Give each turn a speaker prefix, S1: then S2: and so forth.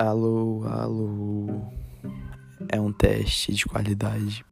S1: Alô, alô. É um teste de qualidade.